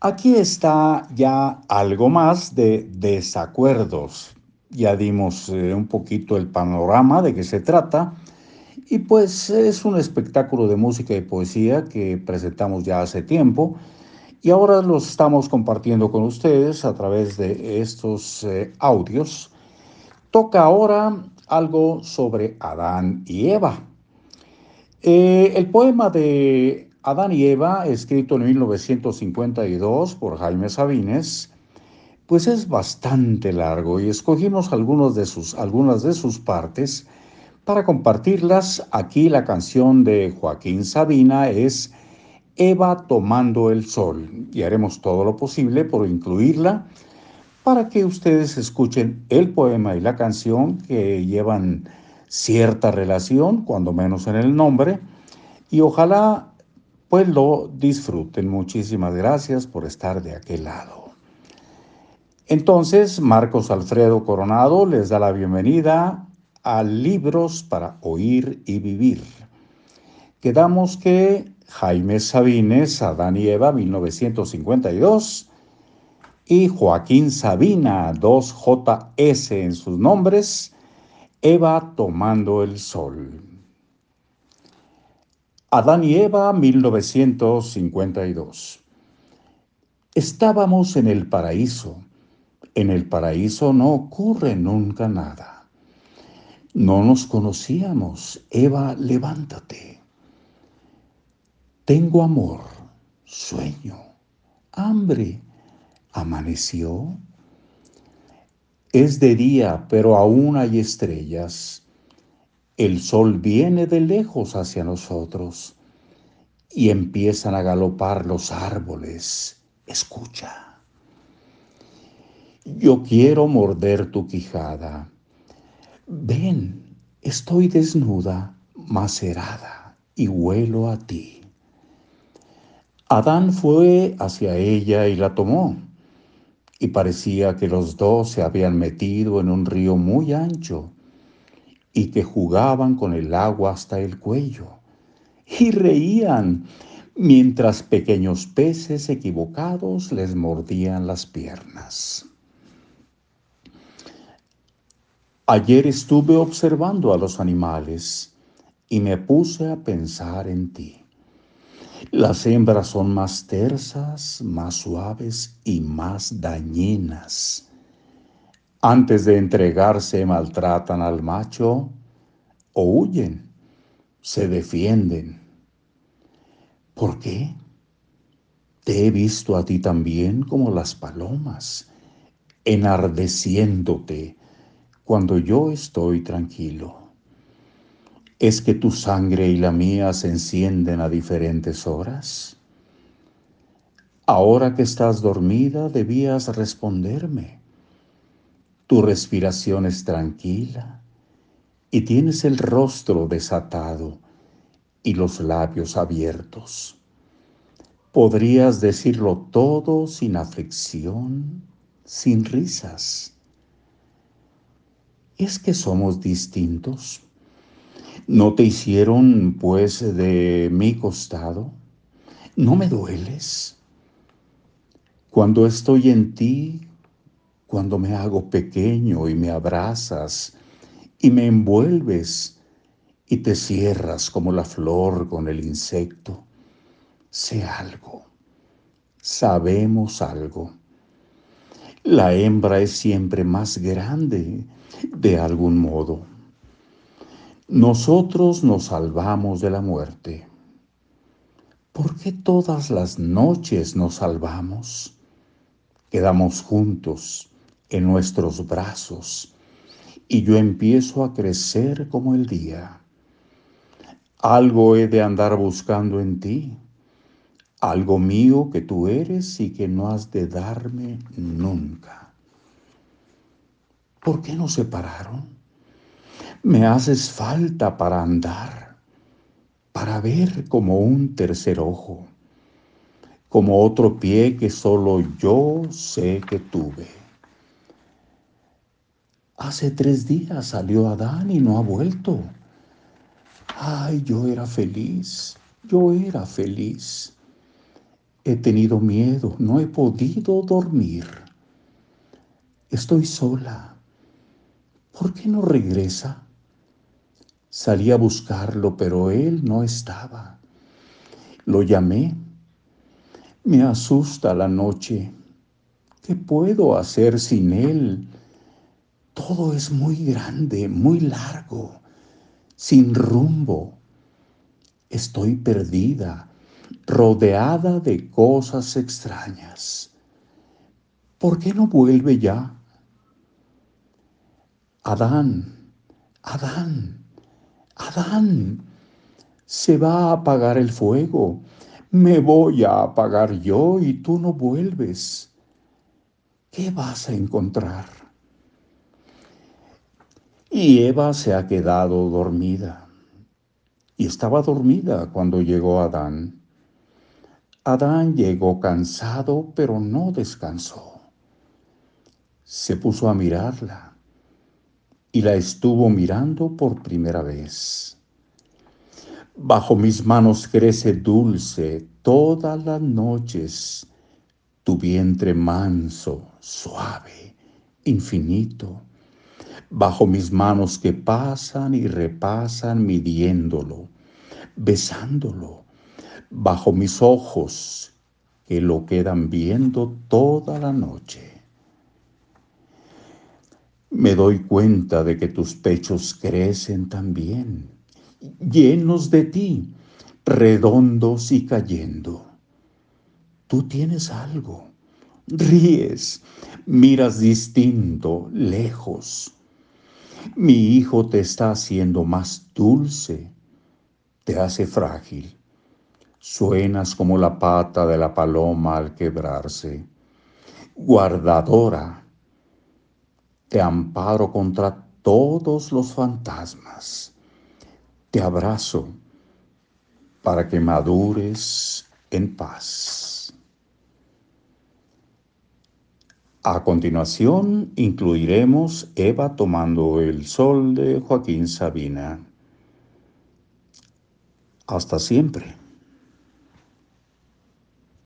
Aquí está ya algo más de desacuerdos. Ya dimos eh, un poquito el panorama de qué se trata. Y pues es un espectáculo de música y poesía que presentamos ya hace tiempo y ahora los estamos compartiendo con ustedes a través de estos eh, audios. Toca ahora algo sobre Adán y Eva. Eh, el poema de Adán y Eva, escrito en 1952 por Jaime Sabines, pues es bastante largo y escogimos algunos de sus, algunas de sus partes para compartirlas. Aquí la canción de Joaquín Sabina es Eva tomando el sol y haremos todo lo posible por incluirla para que ustedes escuchen el poema y la canción que llevan cierta relación, cuando menos en el nombre, y ojalá pues lo disfruten. Muchísimas gracias por estar de aquel lado. Entonces, Marcos Alfredo Coronado les da la bienvenida a Libros para Oír y Vivir. Quedamos que Jaime Sabines, Adán y Eva, 1952, y Joaquín Sabina, 2JS en sus nombres, Eva tomando el sol. Adán y Eva, 1952. Estábamos en el paraíso. En el paraíso no ocurre nunca nada. No nos conocíamos. Eva, levántate. Tengo amor, sueño, hambre. Amaneció. Es de día, pero aún hay estrellas. El sol viene de lejos hacia nosotros y empiezan a galopar los árboles. Escucha. Yo quiero morder tu quijada. Ven, estoy desnuda, macerada, y huelo a ti. Adán fue hacia ella y la tomó, y parecía que los dos se habían metido en un río muy ancho y que jugaban con el agua hasta el cuello y reían mientras pequeños peces equivocados les mordían las piernas. Ayer estuve observando a los animales y me puse a pensar en ti. Las hembras son más tersas, más suaves y más dañinas antes de entregarse maltratan al macho o huyen, se defienden. ¿Por qué? Te he visto a ti también como las palomas, enardeciéndote cuando yo estoy tranquilo. ¿Es que tu sangre y la mía se encienden a diferentes horas? Ahora que estás dormida debías responderme tu respiración es tranquila y tienes el rostro desatado y los labios abiertos. Podrías decirlo todo sin aflicción, sin risas. ¿Es que somos distintos? ¿No te hicieron, pues, de mi costado? ¿No me dueles? Cuando estoy en ti, cuando me hago pequeño y me abrazas y me envuelves y te cierras como la flor con el insecto. Sé algo, sabemos algo. La hembra es siempre más grande de algún modo. Nosotros nos salvamos de la muerte. ¿Por qué todas las noches nos salvamos? Quedamos juntos en nuestros brazos y yo empiezo a crecer como el día. Algo he de andar buscando en ti, algo mío que tú eres y que no has de darme nunca. ¿Por qué nos separaron? Me haces falta para andar, para ver como un tercer ojo, como otro pie que solo yo sé que tuve. Hace tres días salió Adán y no ha vuelto. Ay, yo era feliz, yo era feliz. He tenido miedo, no he podido dormir. Estoy sola. ¿Por qué no regresa? Salí a buscarlo, pero él no estaba. Lo llamé. Me asusta la noche. ¿Qué puedo hacer sin él? Todo es muy grande, muy largo, sin rumbo. Estoy perdida, rodeada de cosas extrañas. ¿Por qué no vuelve ya? Adán, Adán, Adán, se va a apagar el fuego. Me voy a apagar yo y tú no vuelves. ¿Qué vas a encontrar? Y Eva se ha quedado dormida. Y estaba dormida cuando llegó Adán. Adán llegó cansado, pero no descansó. Se puso a mirarla y la estuvo mirando por primera vez. Bajo mis manos crece dulce todas las noches tu vientre manso, suave, infinito bajo mis manos que pasan y repasan midiéndolo, besándolo, bajo mis ojos que lo quedan viendo toda la noche. Me doy cuenta de que tus pechos crecen también, llenos de ti, redondos y cayendo. Tú tienes algo, ríes, miras distinto, lejos mi hijo te está haciendo más dulce, te hace frágil. Suenas como la pata de la paloma al quebrarse. Guardadora, te amparo contra todos los fantasmas. Te abrazo para que madures en paz. A continuación incluiremos Eva tomando el sol de Joaquín Sabina. Hasta siempre.